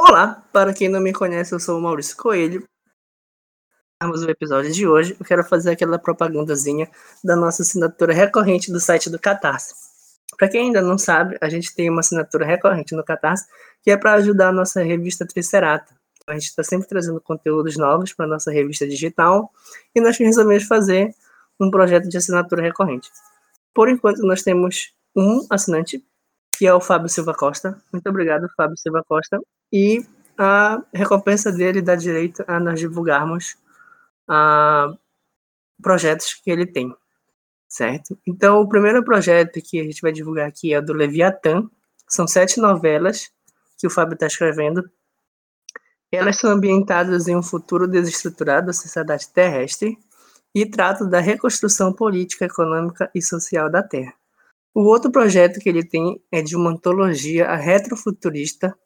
Olá, para quem não me conhece, eu sou o Maurício Coelho. Vamos o episódio de hoje. Eu quero fazer aquela propagandazinha da nossa assinatura recorrente do site do Catarse. Para quem ainda não sabe, a gente tem uma assinatura recorrente no Catarse que é para ajudar a nossa revista Tricerata. A gente está sempre trazendo conteúdos novos para a nossa revista digital e nós resolvemos fazer um projeto de assinatura recorrente. Por enquanto, nós temos um assinante, que é o Fábio Silva Costa. Muito obrigado, Fábio Silva Costa. E a recompensa dele dá direito a nós divulgarmos uh, projetos que ele tem, certo? Então, o primeiro projeto que a gente vai divulgar aqui é o do Leviatã. São sete novelas que o Fábio está escrevendo. Elas são ambientadas em um futuro desestruturado da sociedade terrestre e tratam da reconstrução política, econômica e social da Terra. O outro projeto que ele tem é de uma antologia retrofuturista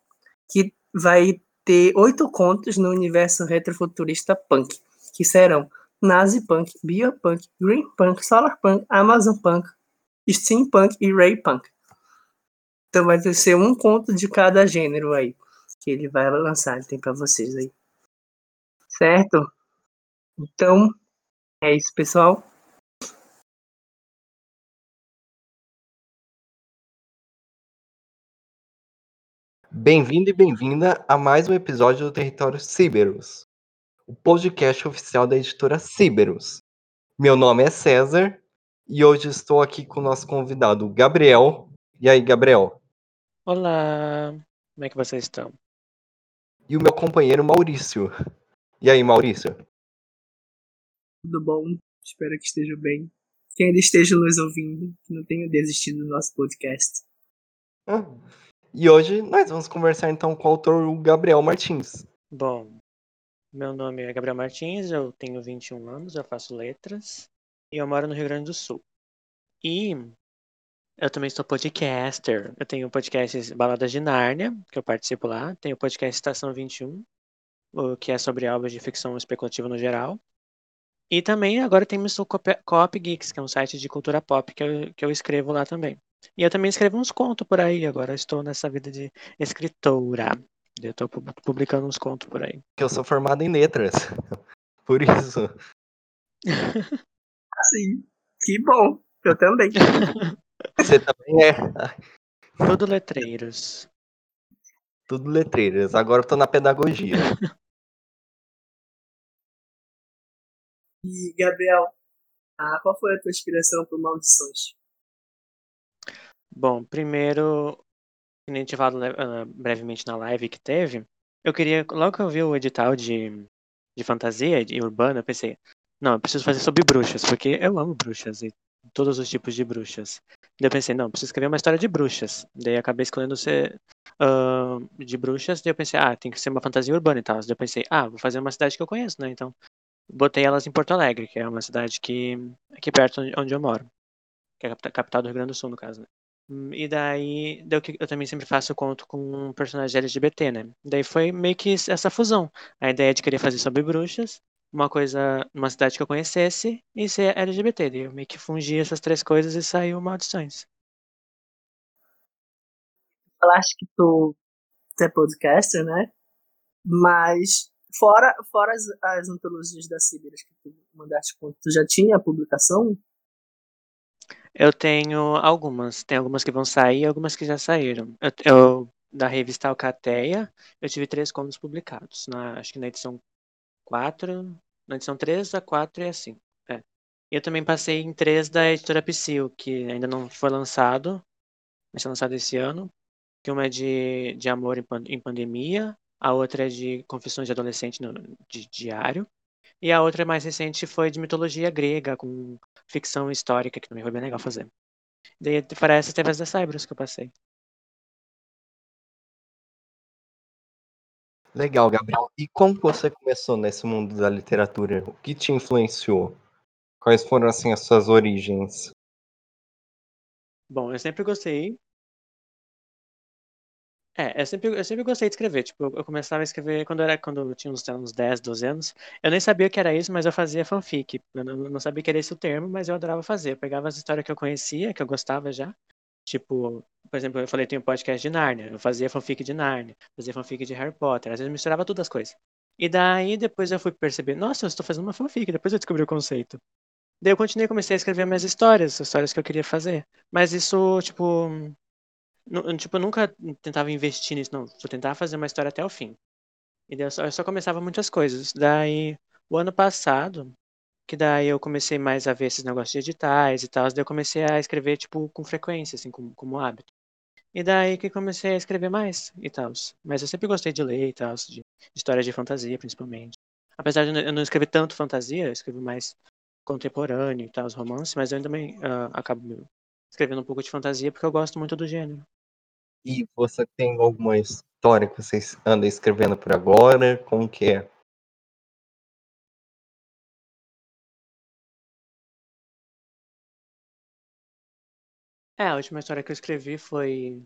que vai ter oito contos no universo retrofuturista punk, que serão Nazi Punk, Biopunk, Green Punk, Solar Punk, Amazon Punk, Steampunk e Ray Punk. Então vai ser um conto de cada gênero aí que ele vai lançar, tem para vocês aí. Certo? Então, é isso, pessoal. Bem-vindo e bem-vinda a mais um episódio do Território Ciberus, o podcast oficial da editora Ciberus. Meu nome é César e hoje estou aqui com o nosso convidado Gabriel. E aí, Gabriel? Olá, como é que vocês estão? E o meu companheiro Maurício. E aí, Maurício? Tudo bom? Espero que esteja bem. Que ainda esteja nos ouvindo, que não tenha desistido do nosso podcast. Ah, e hoje nós vamos conversar então com o autor Gabriel Martins. Bom, meu nome é Gabriel Martins, eu tenho 21 anos, eu faço letras e eu moro no Rio Grande do Sul. E eu também sou podcaster. Eu tenho o podcast Baladas de Nárnia, que eu participo lá. Tenho o podcast Estação 21, que é sobre obras de ficção especulativa no geral. E também agora temos o Coop Geeks, que é um site de cultura pop que eu, que eu escrevo lá também. E eu também escrevo uns contos por aí, agora estou nessa vida de escritora. Eu estou publicando uns contos por aí. Que eu sou formado em letras. Por isso. Sim. Que bom. Eu também. Você também é. Tudo letreiros. Tudo letreiros. Agora eu tô na pedagogia. E, Gabriel, ah, qual foi a tua inspiração por Maldições? Bom, primeiro, que nem tinha falado uh, brevemente na live que teve, eu queria, logo que eu vi o edital de, de fantasia e urbana, eu pensei, não, eu preciso fazer sobre bruxas, porque eu amo bruxas e todos os tipos de bruxas. Daí eu pensei, não, preciso escrever uma história de bruxas. Daí acabei escolhendo ser uh, de bruxas, daí eu pensei, ah, tem que ser uma fantasia urbana e tal. Daí eu pensei, ah, vou fazer uma cidade que eu conheço, né? Então, botei elas em Porto Alegre, que é uma cidade que aqui perto onde eu moro, que é a capital do Rio Grande do Sul, no caso, né? E daí, daí eu também sempre faço conto com um personagem LGBT, né? Daí foi meio que essa fusão. A ideia de querer fazer sobre bruxas, uma coisa, uma cidade que eu conhecesse e ser LGBT. Daí eu meio que fungi essas três coisas e saiu Maldições. Falaste que tu, é podcaster, né? Mas fora, fora as, as antologias da Sibiras que tu mandaste tu já tinha publicação? Eu tenho algumas. Tem algumas que vão sair algumas que já saíram. Eu, eu, da revista Alcateia, eu tive três contos publicados. Na, acho que na edição 4, na edição 3, a 4 e a 5. É. Eu também passei em três da editora Psyll, que ainda não foi lançado. Vai ser lançado esse ano. Que uma é de, de amor em, em pandemia, a outra é de confissões de adolescente no, de diário. E a outra mais recente foi de mitologia grega, com ficção histórica, que também foi bem legal fazer. Daí parece teve as da Cybros que eu passei. Legal, Gabriel. E como você começou nesse mundo da literatura? O que te influenciou? Quais foram assim as suas origens? Bom, eu sempre gostei é, eu sempre, eu sempre gostei de escrever. Tipo, eu começava a escrever quando eu, era, quando eu tinha uns, uns 10, 12 anos. Eu nem sabia o que era isso, mas eu fazia fanfic. Eu não, não sabia que era esse o termo, mas eu adorava fazer. Eu pegava as histórias que eu conhecia, que eu gostava já, Tipo, por exemplo, eu falei, tem um podcast de Narnia. Eu fazia fanfic de Narnia, fazia fanfic de Harry Potter. Às vezes eu misturava todas as coisas. E daí depois eu fui perceber, nossa, eu estou fazendo uma fanfic, depois eu descobri o conceito. Daí eu continuei, comecei a escrever minhas histórias, as histórias que eu queria fazer. Mas isso, tipo, tipo, eu nunca tentava investir nisso, não. Só tentava fazer uma história até o fim. E daí eu só, eu só começava muitas coisas. Daí, o ano passado, que daí eu comecei mais a ver esses negócios de editais e tal, daí eu comecei a escrever, tipo, com frequência, assim, como, como hábito. E daí que comecei a escrever mais e tal. Mas eu sempre gostei de ler e tal, de histórias de fantasia, principalmente. Apesar de eu não escrever tanto fantasia, eu escrevo mais contemporâneo e tal, os romances, mas eu também uh, acabo escrevendo um pouco de fantasia porque eu gosto muito do gênero. E você tem alguma história que você anda escrevendo por agora? Como que é? É, a última história que eu escrevi foi.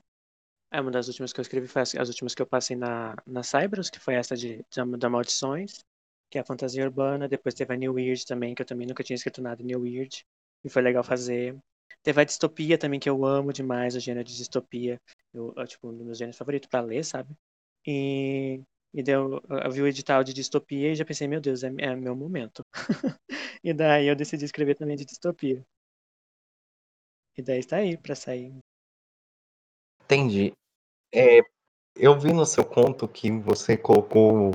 É uma das últimas que eu escrevi foi as, as últimas que eu passei na, na Cyberus, que foi essa de, de, de Maldições, que é a fantasia urbana. Depois teve a New Weird também, que eu também nunca tinha escrito nada New Weird. E foi legal fazer. Teve a distopia também, que eu amo demais, o gênero de distopia. Eu, eu tipo, um dos meus gêneros favoritos pra ler, sabe? E, e deu, eu vi o edital de distopia e já pensei, meu Deus, é, é meu momento. e daí eu decidi escrever também de distopia. E daí está aí para sair. Entendi. É, eu vi no seu conto que você colocou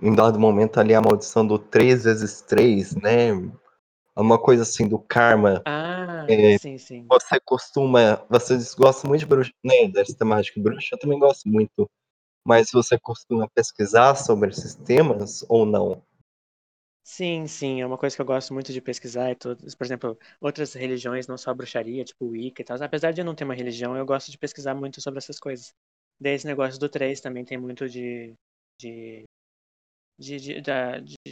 em dado momento ali a maldição do 3 vezes 3, né? Uma coisa assim do karma. Ah, é, sim, sim. Você costuma. Vocês gostam muito de bruxa, né? Dessa temática bruxa, eu também gosto muito. Mas você costuma pesquisar sobre esses temas ou não? Sim, sim, é uma coisa que eu gosto muito de pesquisar. E todos, por exemplo, outras religiões, não só bruxaria, tipo Wicca e tal. Apesar de eu não ter uma religião, eu gosto de pesquisar muito sobre essas coisas. Daí esse negócio do 3 também tem muito de. de. De, de,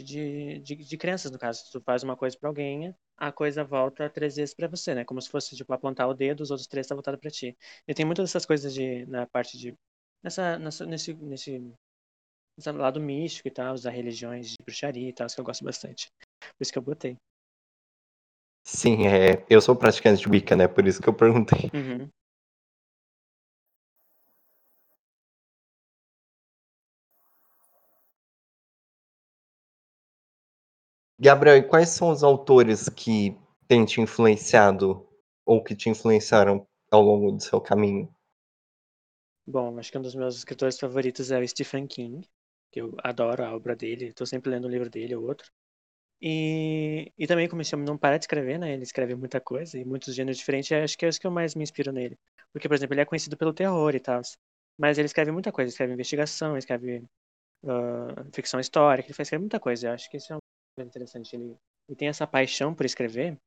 de, de, de crenças, no caso. Tu faz uma coisa pra alguém, a coisa volta três vezes pra você, né? Como se fosse, tipo, apontar o dedo, os outros três tá voltado pra ti. E tem muitas dessas coisas de, na parte de. Nessa, nessa, nesse, nesse do lado místico e tal, das religiões de bruxaria e tal, que eu gosto bastante. Por isso que eu botei. Sim, é, eu sou praticante de Wicca, né? Por isso que eu perguntei. Uhum. Gabriel, e quais são os autores que têm te influenciado ou que te influenciaram ao longo do seu caminho? Bom, acho que um dos meus escritores favoritos é o Stephen King que eu adoro a obra dele, estou sempre lendo um livro dele ou outro. E, e também comecei a não parar de escrever, né? Ele escreve muita coisa e muitos gêneros diferentes, acho que é isso que eu mais me inspiro nele. Porque, por exemplo, ele é conhecido pelo terror e tal, mas ele escreve muita coisa, ele escreve investigação, ele escreve uh, ficção histórica, ele faz muita coisa, eu acho que isso é coisa interessante. Ele, ele tem essa paixão por escrever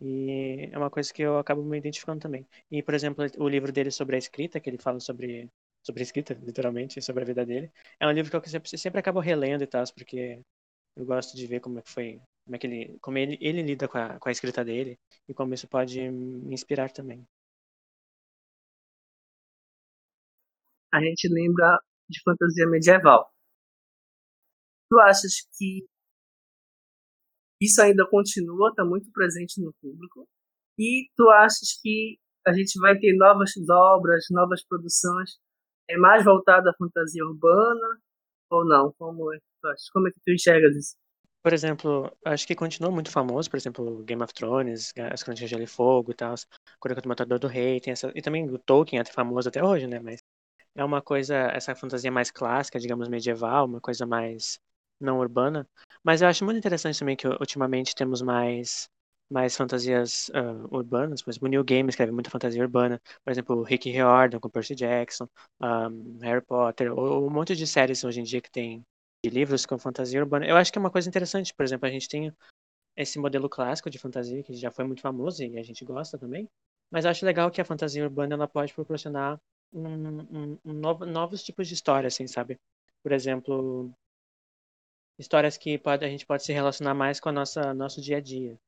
e é uma coisa que eu acabo me identificando também. E, por exemplo, o livro dele sobre a escrita, que ele fala sobre sobre escrita, literalmente, sobre a vida dele. É um livro que eu sempre, sempre acabo relendo e tal, porque eu gosto de ver como é que foi, como é que ele, como ele, ele lida com a, com a escrita dele e como isso pode me inspirar também. A gente lembra de fantasia medieval. Tu achas que isso ainda continua, está muito presente no público? E tu achas que a gente vai ter novas obras, novas produções é mais voltado à fantasia urbana ou não? Como é que tu, Como é que tu enxergas isso? Por exemplo, acho que continua muito famoso, por exemplo, Game of Thrones, As Crônicas de Gelo e Fogo e tal, Crônica do Matador do Rei, tem essa, e também o Tolkien é famoso até hoje, né, mas é uma coisa, essa fantasia mais clássica, digamos, medieval, uma coisa mais não urbana, mas eu acho muito interessante também que ultimamente temos mais mais fantasias uh, urbanas, por exemplo, o Neil Gaiman escreve muita fantasia urbana, por exemplo, Rick Riordan com Percy Jackson, um, Harry Potter, ou, um monte de séries hoje em dia que tem de livros com fantasia urbana. Eu acho que é uma coisa interessante, por exemplo, a gente tem esse modelo clássico de fantasia que já foi muito famoso e a gente gosta também, mas eu acho legal que a fantasia urbana ela pode proporcionar um, um, um novo, novos tipos de história, assim, sabe? Por exemplo, histórias que pode, a gente pode se relacionar mais com nossa nosso dia a dia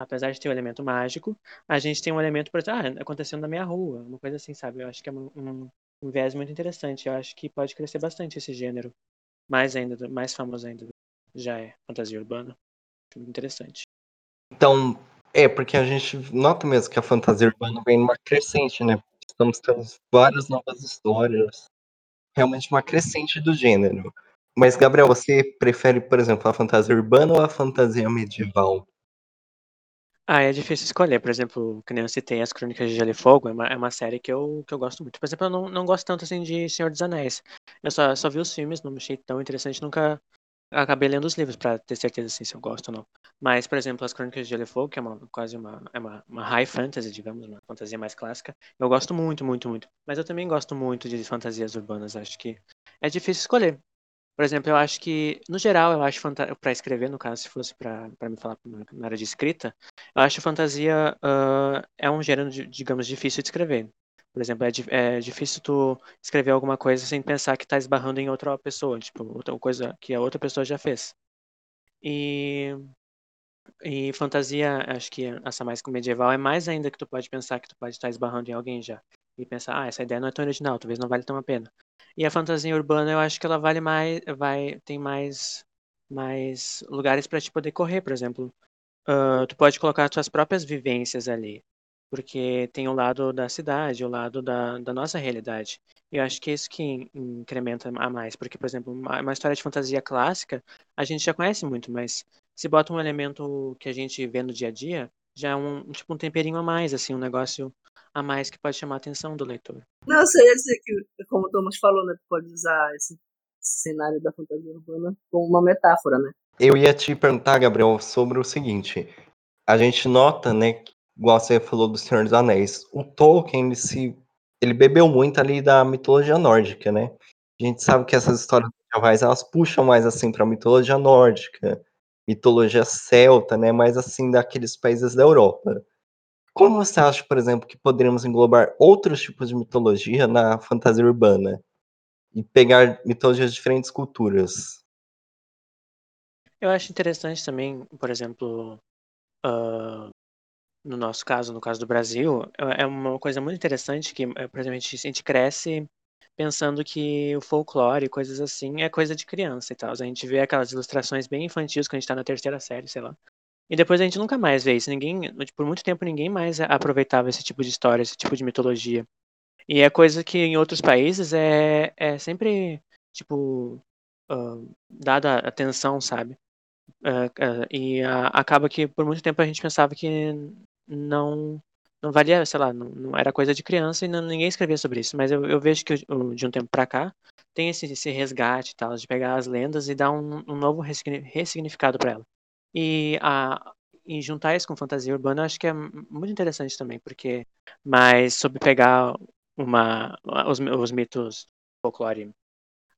apesar de ter o um elemento mágico, a gente tem um elemento, por exemplo, ah, acontecendo na minha rua, uma coisa assim, sabe? Eu acho que é um, um, um viés muito interessante. Eu acho que pode crescer bastante esse gênero. Mais ainda, mais famoso ainda, já é fantasia urbana. Muito interessante. Então, É, porque a gente nota mesmo que a fantasia urbana vem numa crescente, né? Estamos tendo várias novas histórias, realmente uma crescente do gênero. Mas, Gabriel, você prefere, por exemplo, a fantasia urbana ou a fantasia medieval? Ah, é difícil escolher. Por exemplo, que nem eu citei As Crônicas de Gelo e Fogo, é uma, é uma série que eu, que eu gosto muito. Por exemplo, eu não, não gosto tanto assim de Senhor dos Anéis. Eu só, só vi os filmes, não achei tão interessante, nunca acabei lendo os livros pra ter certeza assim, se eu gosto ou não. Mas, por exemplo, As Crônicas de Gelo e Fogo, que é uma, quase uma, é uma, uma high fantasy, digamos, uma fantasia mais clássica, eu gosto muito, muito, muito. Mas eu também gosto muito de fantasias urbanas, acho que é difícil escolher. Por exemplo, eu acho que, no geral, eu acho para escrever, no caso, se fosse para me falar na área de escrita, eu acho fantasia uh, é um gênero, digamos, difícil de escrever. Por exemplo, é, é, difícil tu escrever alguma coisa sem pensar que tá esbarrando em outra pessoa, tipo, outra coisa que a outra pessoa já fez. E, e fantasia, acho que essa mais medieval é mais ainda que tu pode pensar que tu pode estar esbarrando em alguém já. E pensar, ah, essa ideia não é tão original, talvez não vale tão a pena. E a fantasia urbana, eu acho que ela vale mais, vai, tem mais, mais lugares para te poder correr, por exemplo. Uh, tu pode colocar as tuas próprias vivências ali, porque tem o lado da cidade, o lado da, da nossa realidade. E eu acho que é isso que incrementa a mais, porque, por exemplo, uma, uma história de fantasia clássica, a gente já conhece muito, mas se bota um elemento que a gente vê no dia a dia, já é um, tipo um temperinho a mais, assim, um negócio a mais que pode chamar a atenção do leitor. Não, eu sei, eu sei que, como o Thomas falou, né, tu pode usar esse cenário da fantasia urbana como uma metáfora, né? Eu ia te perguntar, Gabriel, sobre o seguinte. A gente nota, né, igual você falou do Senhor dos Anéis, o Tolkien, ele, se, ele bebeu muito ali da mitologia nórdica, né? A gente sabe que essas histórias medievais, elas puxam mais, assim, pra mitologia nórdica, mitologia celta, né, mais, assim, daqueles países da Europa. Como você acha, por exemplo, que poderíamos englobar outros tipos de mitologia na fantasia urbana? E pegar mitologias de diferentes culturas? Eu acho interessante também, por exemplo, uh, no nosso caso, no caso do Brasil, é, uma coisa muito interessante que, eh, por exemplo, a gente cresce pensando que o folclore, coisas assim, é coisa de criança e tal. A gente vê aquelas ilustrações bem infantis quando a gente tá na terceira série, sei lá. E depois a gente nunca mais vê isso. Ninguém, por muito tempo ninguém mais aproveitava esse tipo de história, esse tipo de mitologia. E é coisa que em outros países é, é sempre, tipo, uh, dada atenção, sabe? Uh, uh, e acaba que por muito tempo a gente pensava que não não valia, sei lá, não, não era coisa de criança e não, ninguém escrevia sobre isso. Mas eu, eu vejo que de um tempo para cá tem esse, esse resgate tal, de pegar as lendas e dar um, um novo ressignificado para ela. E, a, e juntar isso com fantasia urbana acho que é muito interessante também, porque mas sobre pegar uma, os, os mitos folclore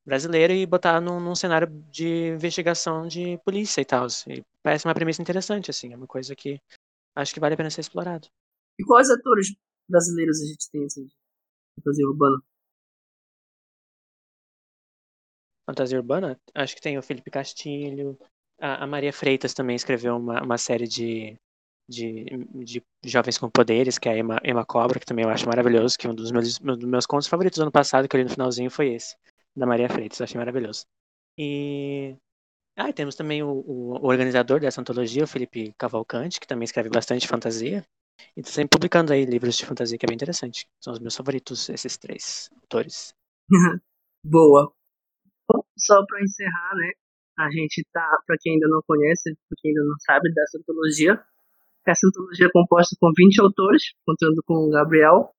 brasileiro e botar num, num, cenário de investigação de polícia e tal. E parece uma premissa interessante, assim, é uma coisa que acho que vale a pena ser explorado. E quais atores brasileiros a gente tem, assim, de fantasia urbana? Fantasia urbana? Acho que tem o Felipe Castilho, a, Maria Freitas também escreveu uma, uma série de, de, de jovens com poderes, que é a Emma, Emma Cobra, que também eu acho maravilhoso, que um dos meus, dos meus contos favoritos do ano passado, que eu li no finalzinho, foi esse, da Maria Freitas, eu achei maravilhoso. E... Ah, e temos também o, o, o, organizador dessa antologia, o Felipe Cavalcante, que também escreve bastante fantasia, e está sempre publicando aí livros de fantasia, que é bem interessante. São os meus favoritos, esses três autores. Boa. Só para encerrar, né, a gente tá, para quem ainda não conhece, para quem ainda não sabe dessa antologia, essa antologia é composta com 20 autores, contando com o Gabriel.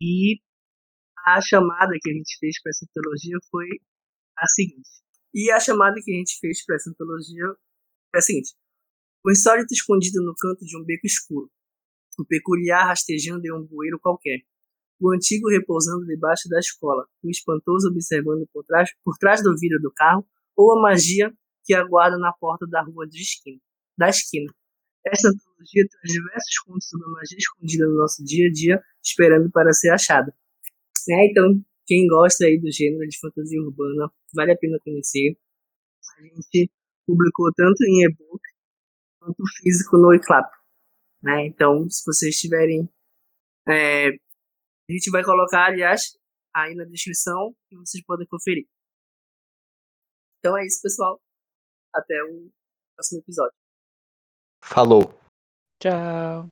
E a chamada que a gente fez para essa antologia foi a seguinte. E a chamada que a gente fez para essa antologia foi a seguinte: O insólito escondido no canto de um beco escuro, o peculiar rastejando em um bueiro qualquer, o antigo repousando debaixo da escola, o espantoso observando por trás, por trás do vidro do carro, ou a magia que aguarda na porta da rua de esquina, da esquina. Esta antologia traz diversos contos sobre a magia escondida no nosso dia a dia, esperando para ser achada. É, então, quem gosta aí do gênero de fantasia urbana, vale a pena conhecer. A gente publicou tanto em e-book quanto físico no iClap. Né? Então, se vocês tiverem. É, a gente vai colocar, aliás, aí na descrição e vocês podem conferir. Então é isso, pessoal. Até o próximo episódio. Falou. Tchau.